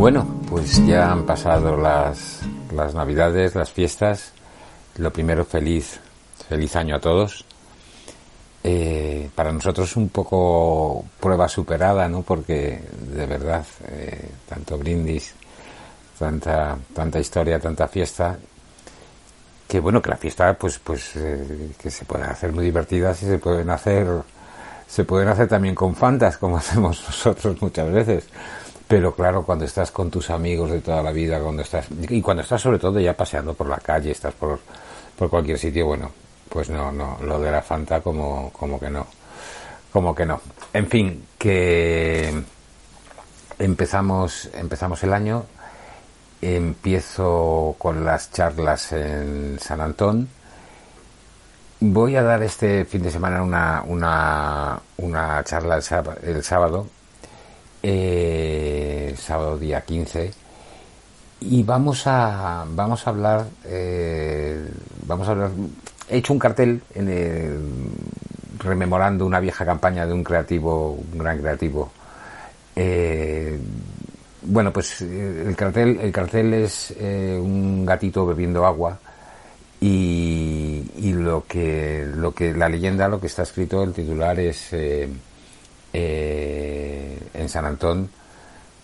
Bueno, pues ya han pasado las, las navidades, las fiestas. Lo primero, feliz, feliz año a todos. Eh, para nosotros un poco prueba superada, ¿no? Porque de verdad, eh, tanto brindis, tanta, tanta historia, tanta fiesta, que bueno, que la fiesta, pues, pues, eh, que se pueden hacer muy divertidas y se pueden hacer, se pueden hacer también con fantas, como hacemos nosotros muchas veces. Pero claro, cuando estás con tus amigos de toda la vida, cuando estás, y cuando estás sobre todo ya paseando por la calle, estás por, por cualquier sitio, bueno, pues no, no, lo de la Fanta como, como que no, como que no. En fin, que empezamos, empezamos el año, empiezo con las charlas en San Antón. Voy a dar este fin de semana una, una, una charla el sábado, eh, sábado día 15 y vamos a vamos a hablar eh, vamos a hablar he hecho un cartel en rememorando una vieja campaña de un creativo un gran creativo. Eh, bueno pues el cartel el cartel es un gatito bebiendo agua y, y, lo que lo que la leyenda lo que está escrito el titular es eh, en San Antón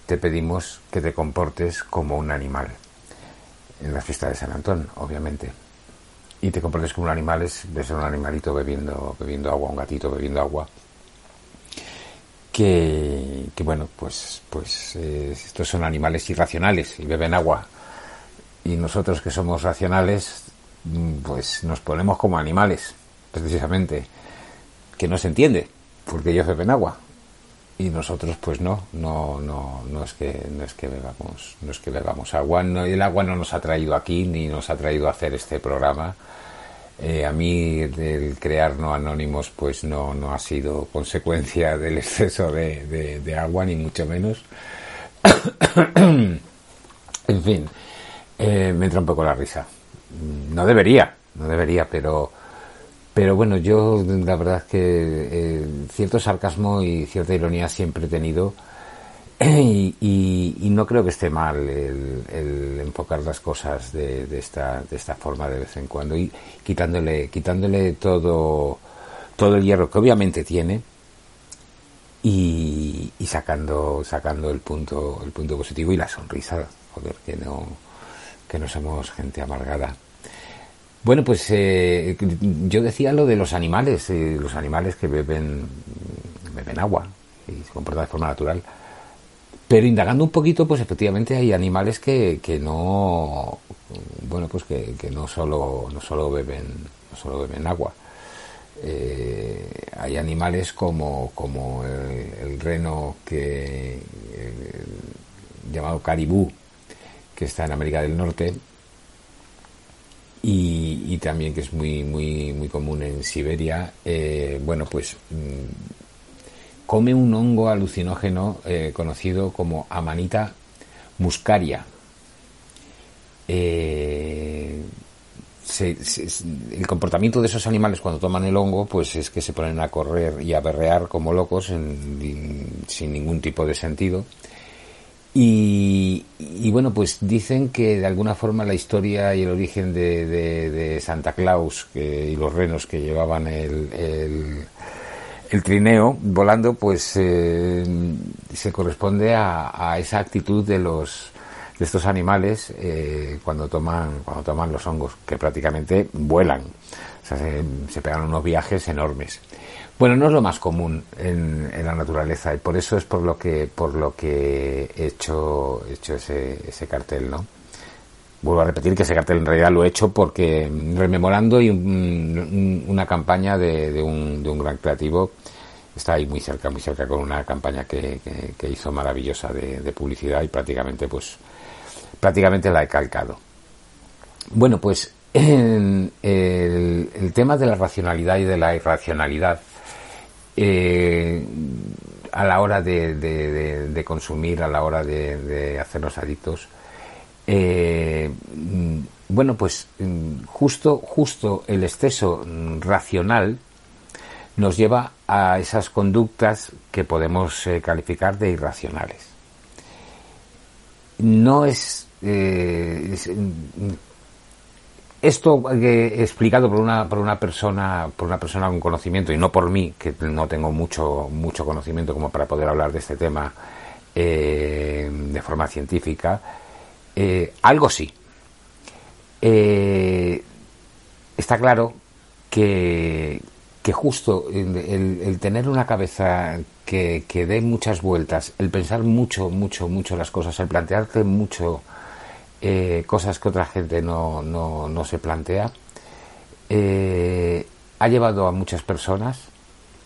te pedimos que te comportes como un animal. En la fiesta de San Antón, obviamente. Y te comportes como un animal es ser un animalito bebiendo, bebiendo agua, un gatito bebiendo agua. Que, que bueno, pues, pues eh, estos son animales irracionales y beben agua. Y nosotros que somos racionales, mm, pues nos ponemos como animales, precisamente. Que no se entiende, porque ellos beben agua y nosotros pues no no no no es que no es que bebamos no es que bebamos agua. No, el agua no nos ha traído aquí ni nos ha traído a hacer este programa. Eh, a mí el crear no anónimos pues no no ha sido consecuencia del exceso de, agua ni mucho menos. En fin eh, me entra un poco la risa. No debería no debería pero pero bueno, yo la verdad que eh, cierto sarcasmo y cierta ironía siempre he tenido y, no creo que esté mal el, enfocar las cosas de, esta, de esta forma de vez en cuando y quitándole, quitándole todo, todo el hierro que obviamente tiene y, sacando, sacando el punto, el punto positivo y la sonrisa, joder, que no, que no somos gente amargada. Bueno, pues eh, yo decía lo de los animales, eh, los animales que beben, beben agua y se comportan de forma natural. Pero indagando un poquito, pues efectivamente hay animales que, que no, bueno, pues que, no solo no solo beben no solo beben agua. Eh, hay animales como como el, reno que llamado caribú que está en América del Norte y, también que es muy, muy, muy común en Siberia, eh, bueno, pues mm, come un hongo alucinógeno eh, conocido como Amanita muscaria. Eh, el comportamiento de esos animales cuando toman el hongo, pues es que se ponen a correr y a berrear como locos sin ningún tipo de sentido y, bueno, pues dicen que de alguna forma la historia y el origen de, Santa Claus y los renos que llevaban el, el, trineo volando, pues eh, se corresponde a, esa actitud de los de estos animales eh, cuando toman cuando toman los hongos, que prácticamente vuelan, o sea, se pegan unos viajes enormes. Bueno, no es lo más común en, la naturaleza y por eso es por lo que por lo que he hecho, hecho ese, ese cartel, ¿no? vuelvo a repetir que ese cartel en realidad lo he hecho porque rememorando y una campaña de, un, de, un, gran creativo está ahí muy cerca, muy cerca con una campaña que, hizo maravillosa de, publicidad y prácticamente pues prácticamente la he calcado. Bueno, pues el, el, tema de la racionalidad y de la irracionalidad eh, a la hora de, consumir, a la hora de, hacernos adictos, eh, bueno, pues justo, justo el exceso racional nos lleva a esas conductas que podemos eh, calificar de irracionales. No es, eh, esto he explicado por una, por una persona, por una persona con conocimiento y no por mí, que no tengo mucho, mucho conocimiento como para poder hablar de este tema eh, de forma científica, algo sí. está claro que, que justo el, tener una cabeza que, que, dé muchas vueltas, el pensar mucho, mucho, mucho las cosas, el plantearte mucho eh, cosas que otra gente no, no, no se plantea, eh, ha llevado a muchas personas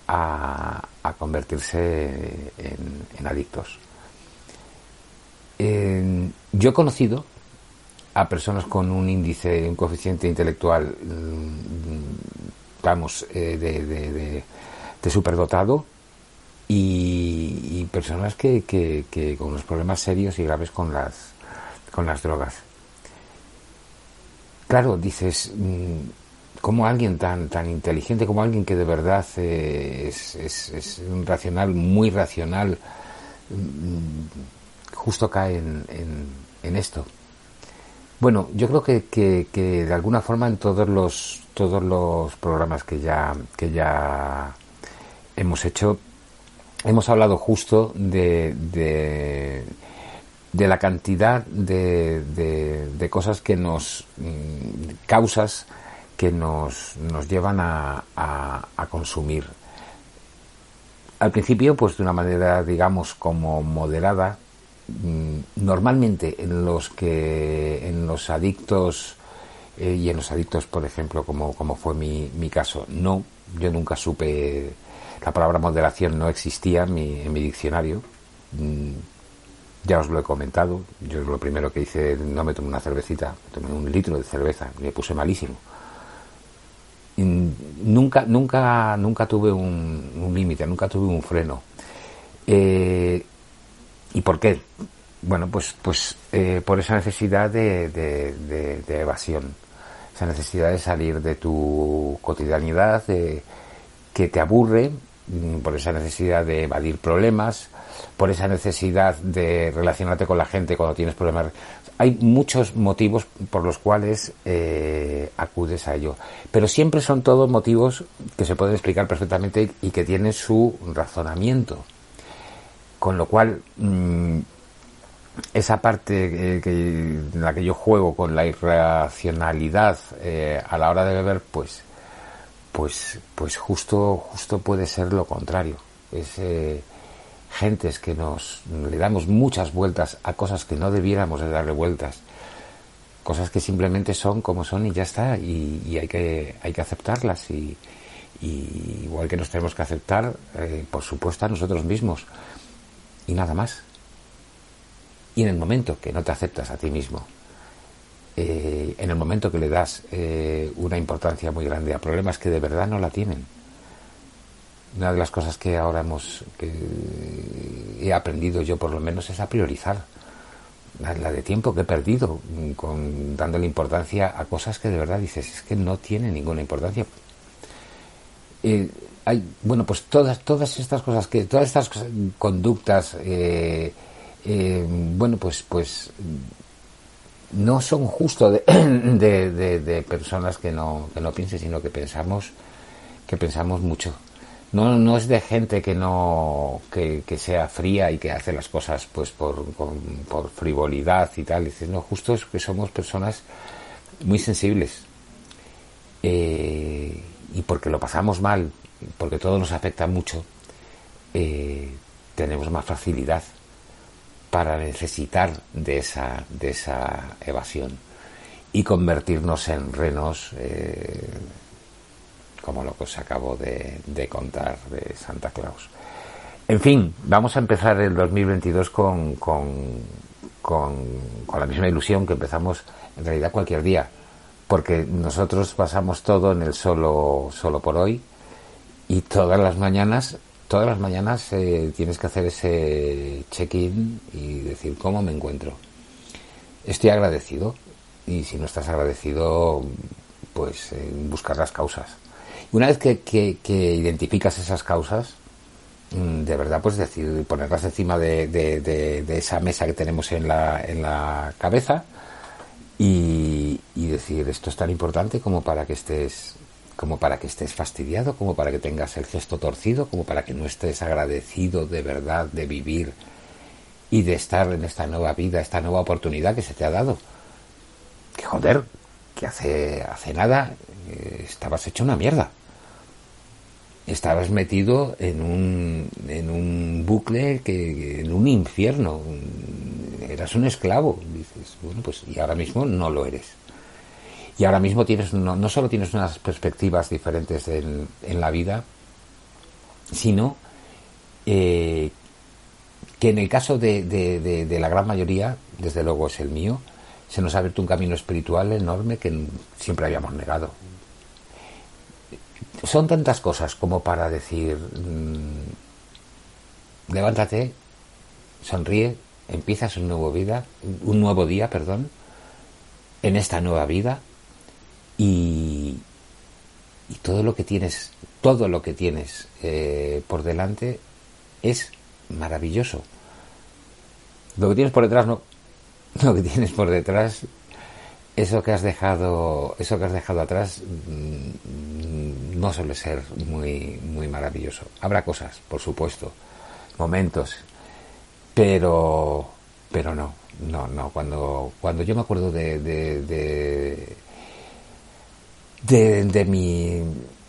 a, a convertirse en, adictos. yo he conocido a personas con un índice, un coeficiente intelectual mm, vamos, eh, de, superdotado y, personas que, que, con unos problemas serios y graves con las, con las drogas. Claro, dices, mm, como alguien tan, tan inteligente, como alguien que de verdad eh, es, es, es, un racional, muy racional, mm, justo cae en, en, esto. Bueno, yo creo que, que, que, de alguna forma en todos los todos los programas que ya que ya hemos hecho hemos hablado justo de, de la cantidad de, de, cosas que nos mm, causas que nos, nos llevan a, a, consumir. Al principio pues de una manera digamos como moderada Mm, normalmente en los que en los adictos eh, y en los adictos por ejemplo como, como fue mi, mi caso no yo nunca supe la palabra moderación no existía en mi, en mi diccionario. Mm, ya os lo he comentado yo lo primero que hice no me tomé una cervecita tomé un litro de cerveza me puse malísimo nunca nunca nunca tuve un, un límite nunca tuve un freno eh, ¿Y por qué? Bueno, pues, pues eh, por esa necesidad de, de, evasión, esa necesidad de salir de tu cotidianidad, que te aburre, por esa necesidad de evadir problemas, por esa necesidad de relacionarte con la gente cuando tienes problemas. Hay muchos motivos por los cuales eh, acudes a ello, pero siempre son todos motivos que se pueden explicar perfectamente y que tienen su razonamiento. Con lo cual, mm, esa parte que, en la que yo juego con la irracionalidad eh, a la hora de beber, pues, pues, pues justo, justo puede ser lo contrario. Es eh, gentes que nos le damos muchas vueltas a cosas que no debiéramos de darle vueltas, cosas que simplemente son como son y ya está, y, hay que hay que aceptarlas y, igual que nos tenemos que aceptar, eh, por supuesto, a nosotros mismos y nada más. Y en el momento que no te aceptas a ti mismo, eh, en el momento que le das eh, una importancia muy grande a problemas que de verdad no la tienen, una de las cosas que ahora hemos he aprendido yo por lo menos es a priorizar la, de tiempo que he perdido con dándole importancia a cosas que de verdad dices es que no tienen ninguna importancia eh, bueno, pues todas, todas estas cosas que, todas estas conductas, bueno, pues, pues no son justo de, de, personas que no, que no piensen, sino que pensamos, que pensamos mucho. No, no es de gente que no, que, que sea fría y que hace las cosas pues por, por frivolidad y tal. Dices, no, justo es que somos personas muy sensibles. Eh, y porque lo pasamos mal, porque todo nos afecta mucho, eh, tenemos más facilidad para necesitar de esa, de esa evasión. y convertirnos en renos, eh, como lo que os acabo de, contar de Santa Claus. En fin, vamos a empezar el 2022 con, con, con, con la misma ilusión que empezamos en realidad cualquier día, porque nosotros pasamos todo en el solo, solo por hoy y todas las mañanas todas las mañanas eh, tienes que hacer ese check-in y decir cómo me encuentro. Estoy agradecido y si no estás agradecido, pues eh, buscar las causas. Una vez que, que, identificas esas causas, mm, de verdad, pues decir, ponerlas encima de, de, esa mesa que tenemos en la, en la cabeza y decir, esto es tan importante como para que estés como para que estés fastidiado, como para que tengas el gesto torcido, como para que no estés agradecido de verdad de vivir y de estar en esta nueva vida, esta nueva oportunidad que se te ha dado. Que joder, que hace, hace nada eh, estabas hecho una mierda. Estabas metido en un, en un bucle, que, en un infierno. Eras un esclavo. Dices, bueno, pues y ahora mismo no lo eres y ahora mismo tienes no, solo tienes unas perspectivas diferentes en, la vida, sino eh, que en el caso de, la gran mayoría, desde luego es el mío, se nos ha abierto un camino espiritual enorme que siempre habíamos negado. Son tantas cosas como para decir, mm, levántate, sonríe, empiezas un nuevo vida, un nuevo día, perdón, en esta nueva vida y, todo lo que tienes, todo lo que tienes eh, por delante es maravilloso. Lo que tienes por detrás no, lo que tienes por detrás, eso que has dejado, eso que has dejado atrás mm, no suele ser muy, muy maravilloso. Habrá cosas, por supuesto, momentos, pero, pero no, no, no. Cuando, cuando yo me acuerdo de de, mi,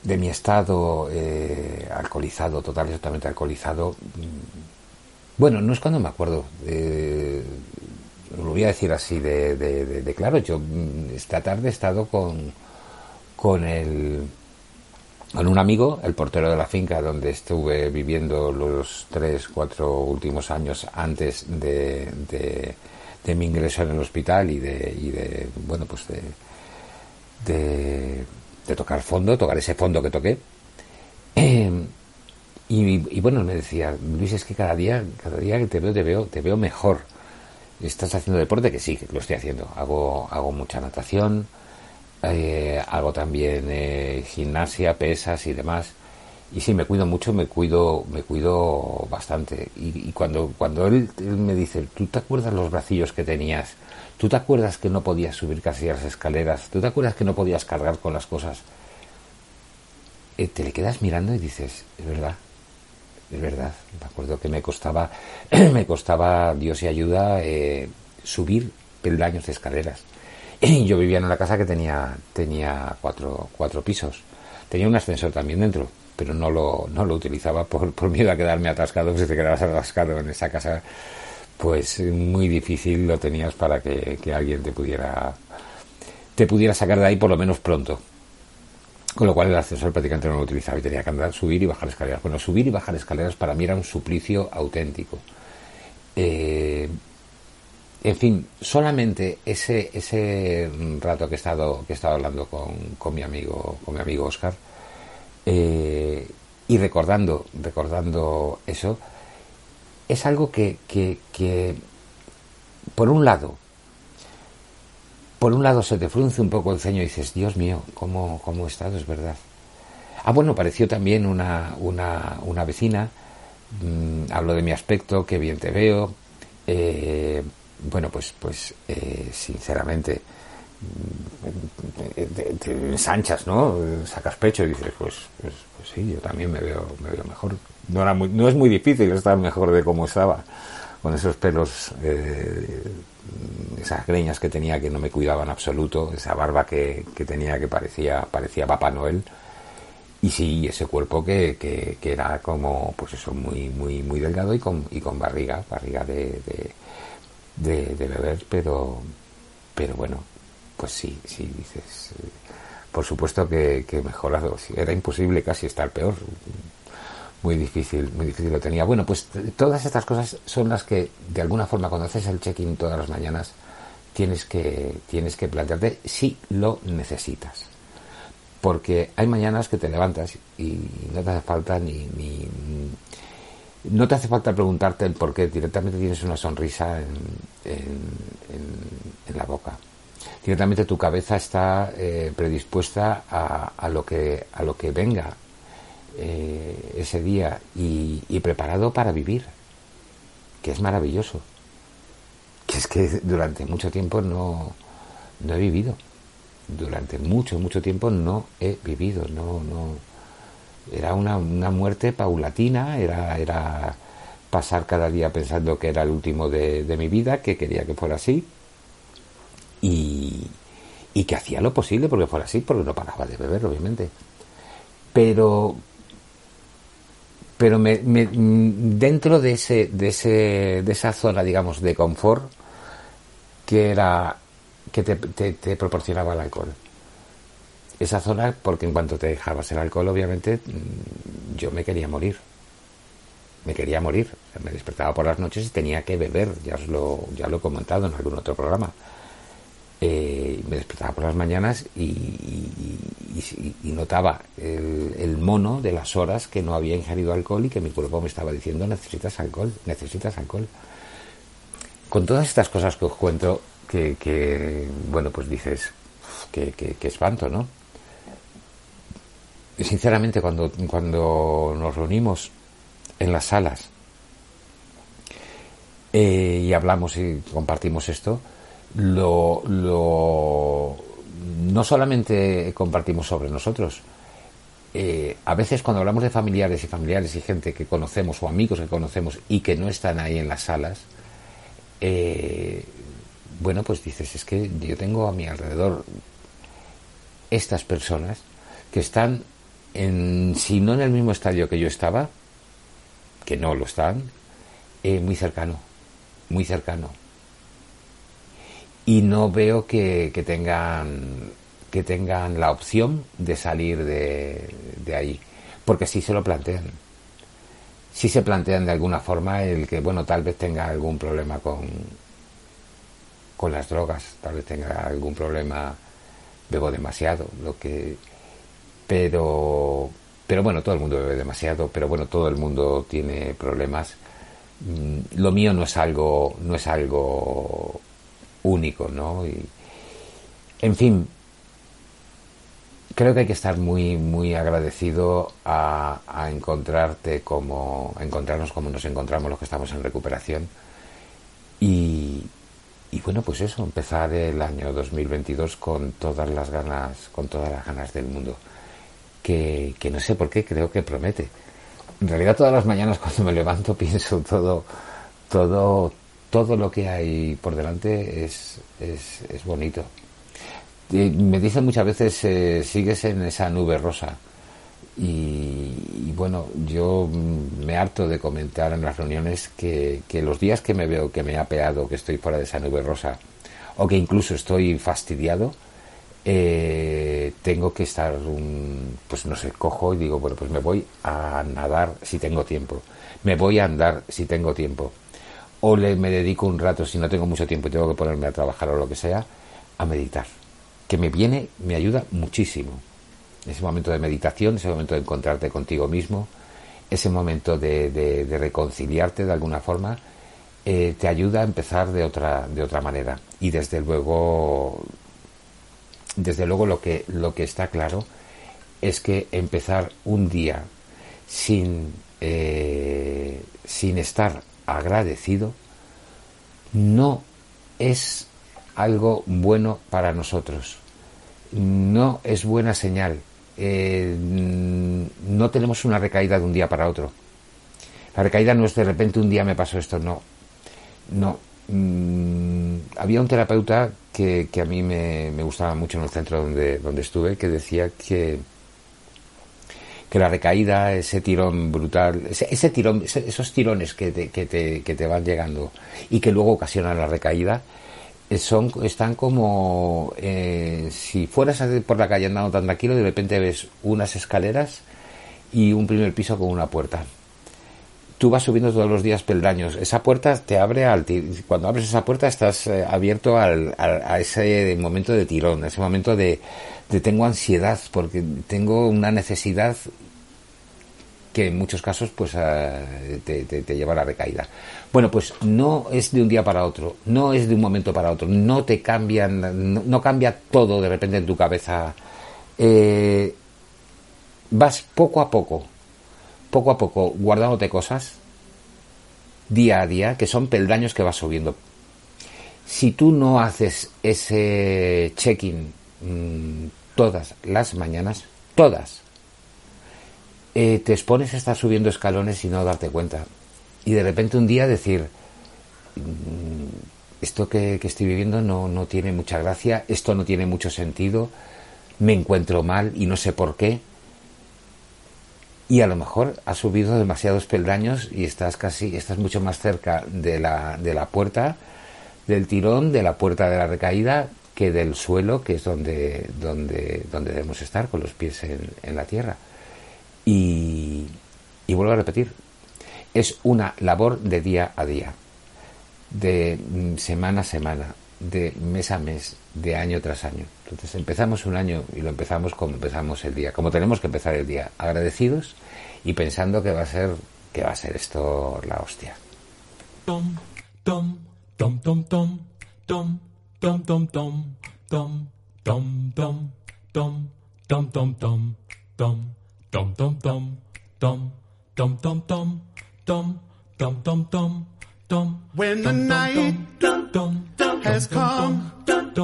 de mi estado eh, alcoholizado, total y totalmente alcoholizado, mm, bueno, no es cuando me acuerdo, lo voy a decir así de, claro, yo mm, esta tarde he estado con, con, el, con un amigo, el portero de la finca donde estuve viviendo los tres, cuatro últimos años antes de, de, mi ingreso en el hospital y de, y de bueno, pues de de, tocar fondo, tocar ese fondo que toqué. Em, y, bueno, me decía, Luis, es que cada día, cada día que te veo, te veo, te veo mejor. ¿Estás haciendo deporte? Que sí, que lo estoy haciendo. Hago, hago mucha natación, eh, hago también eh, gimnasia, pesas y demás. Y sí, me cuido mucho, me cuido, me cuido bastante. Y, cuando, cuando él, él, me dice, ¿tú te acuerdas los bracillos que tenías ¿Tú te acuerdas que no podías subir casi las escaleras? ¿Tú te acuerdas que no podías cargar con las cosas? Eh, te le quedas mirando y dices, es verdad, es verdad. Me acuerdo que me costaba, me costaba, Dios y ayuda, eh, subir peldaños de escaleras. Yo vivía en una casa que tenía, tenía cuatro, cuatro pisos. Tenía un ascensor también dentro, pero no lo, no lo utilizaba por, por miedo a quedarme atascado. Si te quedabas atascado en esa casa, pues muy difícil lo tenías para que, alguien te pudiera te pudiera sacar de ahí por lo menos pronto. Con lo cual el ascensor prácticamente no lo utilizaba y tenía que andar, subir y bajar escaleras. Bueno, subir y bajar escaleras para mí era un suplicio auténtico. Eh, en fin, solamente ese, ese rato que he estado, que he estado hablando con, con mi amigo, con mi amigo Oscar, eh, y recordando, recordando eso, es algo que, que, por un lado, por un lado se te frunce un poco el ceño y dices, Dios mío, ¿cómo, cómo he estado? Es verdad. Ah, bueno, pareció también una, una, una vecina, mm, hablo de mi aspecto, qué bien te veo. Eh, bueno, pues, pues eh, sinceramente, mm, ensanchas, ¿no? Sacas pecho y dices, pues, pues, pues sí, yo también me veo, me veo mejor no, era muy, no es muy difícil estar mejor de como estaba, con esos pelos, eh, esas greñas que tenía que no me cuidaban absoluto, esa barba que, tenía que parecía, parecía Papá Noel, y sí, ese cuerpo que, que, era como, pues eso, muy, muy, muy delgado y con, y con barriga, barriga de, de, de, beber, pero, pero bueno, pues sí, sí, dices. Por supuesto que, que mejorado. Era imposible casi estar peor. Muy difícil, muy difícil lo tenía. Bueno, pues todas estas cosas son las que, de alguna forma, cuando haces el check-in todas las mañanas, tienes que, tienes que plantearte si lo necesitas. Porque hay mañanas que te levantas y no te hace falta ni, ni no te hace falta preguntarte el por qué, directamente tienes una sonrisa en, en, la boca. Directamente tu cabeza está eh, predispuesta a, a, lo que, a lo que venga eh, ese día y, y preparado para vivir, que es maravilloso. Que es que durante mucho tiempo no, no he vivido. Durante mucho, mucho tiempo no he vivido, no, no, era una, una muerte paulatina, era, era pasar cada día pensando que era el último de, mi vida, que quería que fuera así, y, y que hacía lo posible porque fuera así, porque no paraba de beber, obviamente. Pero, pero me, dentro de, ese, de, ese, de esa zona, digamos, de confort, que era que te, te proporcionaba el alcohol esa zona porque en cuanto te dejabas el alcohol, obviamente, mm, yo me quería morir. Me quería morir. me despertaba por las noches y tenía que beber. Ya os lo, ya lo he comentado en algún otro programa. Eh, me despertaba por las mañanas y, notaba el, mono de las horas que no había ingerido alcohol y que mi cuerpo me estaba diciendo necesitas alcohol, necesitas alcohol. Con todas estas cosas que os cuento, que, bueno, pues dices, que, que espanto, ¿no? sinceramente, cuando, cuando nos reunimos en las salas eh, y hablamos y compartimos esto, lo, no solamente compartimos sobre nosotros, eh, a veces cuando hablamos de familiares y familiares y gente que conocemos o amigos que conocemos y que no están ahí en las salas, eh, bueno, pues dices, es que yo tengo a mi alrededor estas personas que están en, si no en el mismo estadio que yo estaba, que no lo están, eh, muy cercano, muy cercano. Y no veo que, que, tengan que tengan la opción de salir de, de ahí, porque sí se lo plantean. Sí se plantean de alguna forma el que, bueno, tal vez tenga algún problema con, con las drogas, tal vez tenga algún problema, bebo demasiado, lo que pero pero bueno, todo el mundo bebe demasiado, pero bueno, todo el mundo tiene problemas. Mm, lo mío no es algo, no es algo único, ¿no? Y, en fin, creo que hay que estar muy, muy agradecido a, encontrarte como, a encontrarnos como nos encontramos los que estamos en recuperación. Y, y bueno, pues eso, empezar el año 2022 con todas las ganas, con todas las ganas del mundo que, no sé por qué creo que promete. En realidad todas las mañanas cuando me levanto pienso todo, todo, todo lo que hay por delante es, es, es bonito. Me dicen muchas veces, eh, sigues en esa nube rosa. Y, bueno, yo me harto de comentar en las reuniones que, los días que me veo que me ha peado, que estoy fuera de esa nube rosa, o que incluso estoy fastidiado, eh, tengo que estar, un, pues no sé, cojo y digo, bueno, pues me voy a nadar si tengo tiempo, me voy a andar si tengo tiempo, o le, me dedico un rato, si no tengo mucho tiempo y tengo que ponerme a trabajar o lo que sea, a meditar, que me viene, me ayuda muchísimo. Ese momento de meditación, ese momento de encontrarte contigo mismo, ese momento de, de, reconciliarte de alguna forma, eh, te ayuda a empezar de otra, de otra manera. Y desde luego desde luego lo que, lo que está claro es que empezar un día sin, eh, sin estar agradecido no es algo bueno para nosotros. No es buena señal. Eh, no tenemos una recaída de un día para otro. La recaída no es de repente un día me pasó esto, no. No. Mm, había un terapeuta que, a mí me, gustaba mucho en el centro donde, donde estuve, que decía que, que la recaída, ese tirón brutal, ese, tirón, esos tirones que te, que, te, que te, van llegando y que luego ocasionan la recaída, son, están como eh, si fueras por la calle andando tan tranquilo, de repente ves unas escaleras y un primer piso con una puerta. Tú vas subiendo todos los días peldaños. Esa puerta te abre al cuando abres esa puerta estás eh, abierto al, a ese momento de tirón, a ese momento de, de tengo ansiedad porque tengo una necesidad que en muchos casos pues eh, te, lleva a la recaída. Bueno, pues no es de un día para otro, no es de un momento para otro, no te cambian, no, cambia todo de repente en tu cabeza. Eh, vas poco a poco, poco a poco, guardándote cosas, día a día, que son peldaños que vas subiendo. Si tú no haces ese check-in mm, todas las mañanas, todas, eh, te expones a estar subiendo escalones y no darte cuenta. Y de repente un día decir, mm, esto que, estoy viviendo no, no tiene mucha gracia, esto no tiene mucho sentido, me encuentro mal y no sé por qué. Y a lo mejor has subido demasiados peldaños y estás casi, estás mucho más cerca de la, de la puerta, del tirón, de la puerta de la recaída, que del suelo, que es donde, donde, donde debemos estar, con los pies en la tierra. Y, vuelvo a repetir, es una labor de día a día, de mm, semana a semana, de mes a mes, de año tras año. Entonces empezamos un año y lo empezamos como empezamos el día, como tenemos que empezar el día, agradecidos y pensando que va a ser que va a ser esto la hostia. Tom, tom, tom, tom, tom, tom, tom, tom, tom, tom, tom, tom, tom, tom, tom, tom. Tom tom tom tom tom tom tom tom tom tom tom tom When the night has come and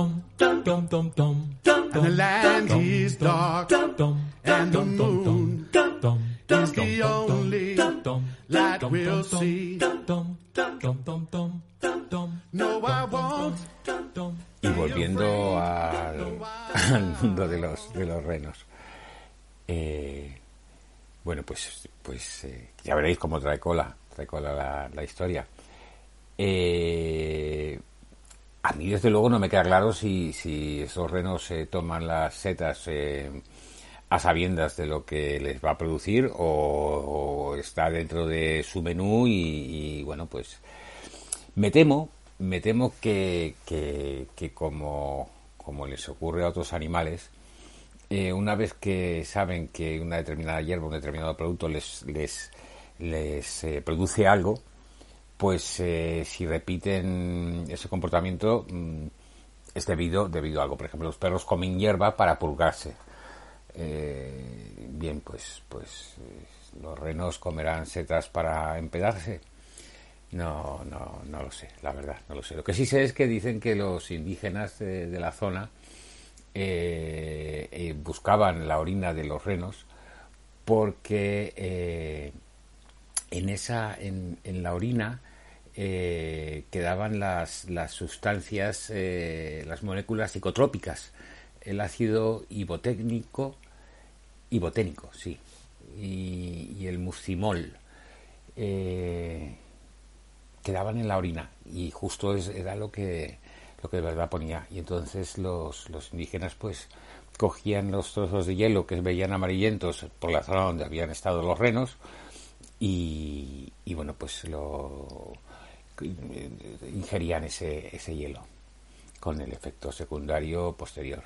the land is dark and the moon is the only light we'll see. No, I won't. Y volviendo al, al mundo de los, de los renos. Eh, bueno, pues, pues eh, ya veréis cómo trae cola, trae cola la, historia. Eh, a mí, desde luego, no me queda claro si, si esos renos se toman las setas a sabiendas de lo que les va a producir o, está dentro de su menú y, bueno, pues me temo, me temo que, que, que como, como les ocurre a otros animales, eh, una vez que saben que una determinada hierba, un determinado producto les, les, les eh, produce algo, pues eh, si repiten ese comportamiento mm, es debido, debido a algo. Por ejemplo, los perros comen hierba para purgarse. bien, pues, pues los renos comerán setas para empedarse. No, no, no lo sé, la verdad, no lo sé. Lo que sí sé es que dicen que los indígenas de la zona eh, eh, buscaban la orina de los renos porque eh, en esa en, la orina quedaban las, sustancias las moléculas psicotrópicas el ácido ibotécnico iboténico sí y, el muscimol quedaban en la orina y justo era lo que lo que de verdad ponía. Y entonces los, los indígenas pues cogían los trozos de hielo que veían amarillentos por la zona donde habían estado los renos y, y bueno pues lo ingerían ese, ese hielo con el efecto secundario posterior.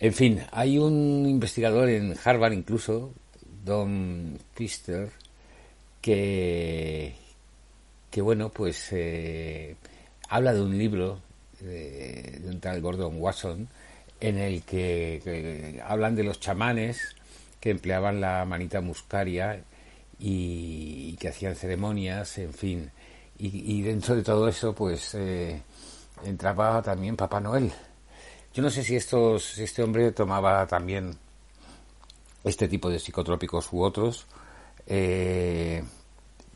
En fin, hay un investigador en Harvard incluso, Don Pfister, que, que bueno, pues eh, habla de un libro de, un tal Gordon Watson en el que, hablan de los chamanes que empleaban la manita muscaria y, que hacían ceremonias, en fin. Y, dentro de todo eso, pues eh, entraba también Papá Noel. Yo no sé si, estos, este hombre tomaba también este tipo de psicotrópicos u otros, eh,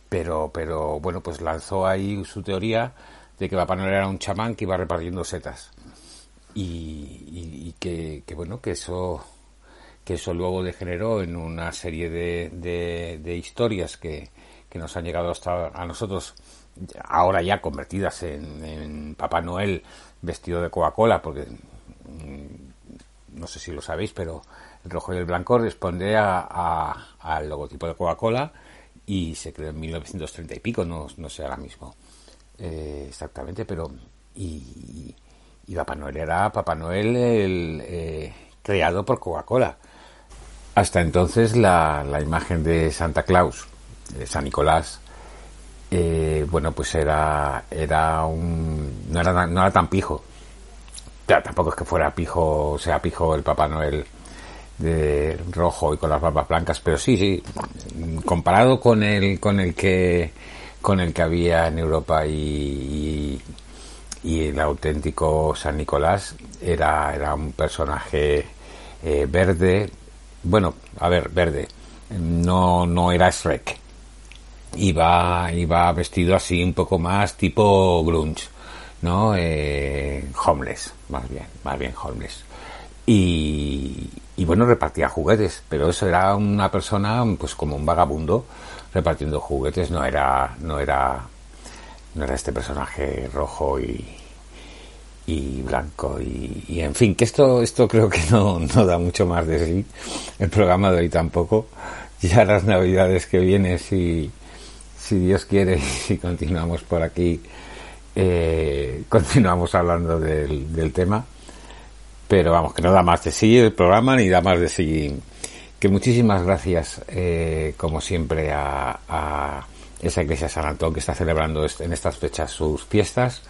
pero, pero bueno, pues lanzó ahí su teoría de que Papá Noel era un chamán que iba repartiendo setas. Y, que, bueno, que eso que eso luego degeneró en una serie de, de, historias que, que, nos han llegado hasta a nosotros ahora ya convertidas en, Papá Noel vestido de Coca-Cola, porque mm, no sé si lo sabéis, pero el rojo y el blanco responde al logotipo de Coca-Cola y se creó en 1930 y pico, no, no sé ahora mismo eh, exactamente, pero y, Papá Noel era Papá Noel el, eh, creado por Coca-Cola. Hasta entonces la, la, imagen de Santa Claus, de San Nicolás, eh, bueno, pues era, era un, no era, no era tan pijo. Ya, tampoco es que fuera pijo, sea pijo el Papá Noel de rojo y con las barbas blancas, pero sí, sí, comparado con el, con el que, con el que había en Europa y, el auténtico San Nicolás era, era un personaje eh, verde, bueno, a ver, verde, no, no era Shrek, iba, iba vestido así un poco más tipo grunge, ¿no? Eh, homeless, más bien, más bien homeless. Y, y bueno, repartía juguetes, pero eso era una persona pues como un vagabundo repartiendo juguetes, no era, no era, no era este personaje rojo y, y blanco y, en fin que esto esto creo que no, no da mucho más de sí el programa de hoy tampoco ya las navidades que vienen si si Dios quiere y continuamos por aquí eh, continuamos hablando del, del tema pero vamos, que no da más de sí el programa ni da más de sí. Que muchísimas gracias, eh, como siempre, a, esa iglesia San Antón que está celebrando en estas fechas sus fiestas.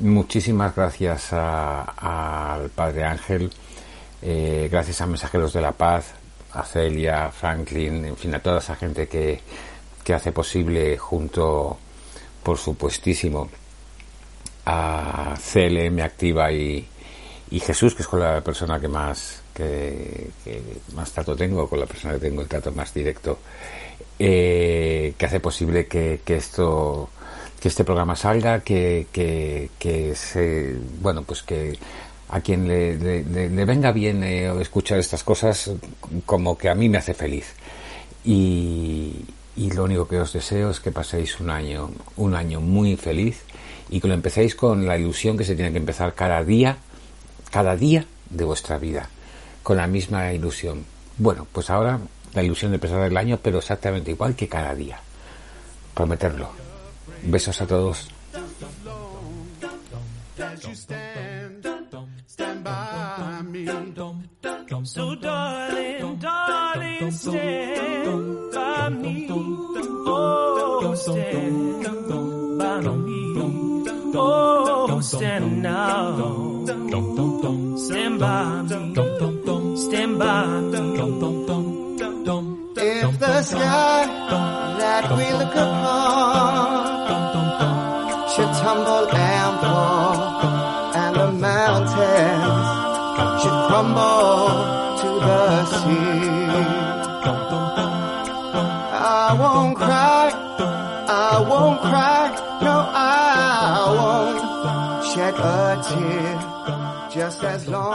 Muchísimas gracias al Padre Ángel, eh, gracias a Mensajeros de la Paz, a Celia, Franklin, en fin, a toda esa gente que, que hace posible junto, por supuestísimo, a CLM Activa y, y Jesús, que es con la persona que más, que, más trato tengo, con la persona que tengo el trato más directo, eh, que hace posible que, esto, que este programa salga, que, que, se, bueno, pues que a quien le, le, venga bien eh, escuchar estas cosas, como que a mí me hace feliz. Y, y lo único que os deseo es que paséis un año, un año muy feliz y que lo empecéis con la ilusión que se tiene que empezar cada día cada día de vuestra vida, con la misma ilusión. Bueno, pues ahora la ilusión de empezar el año, pero exactamente igual que cada día. Prometerlo. Besos a todos. here just as long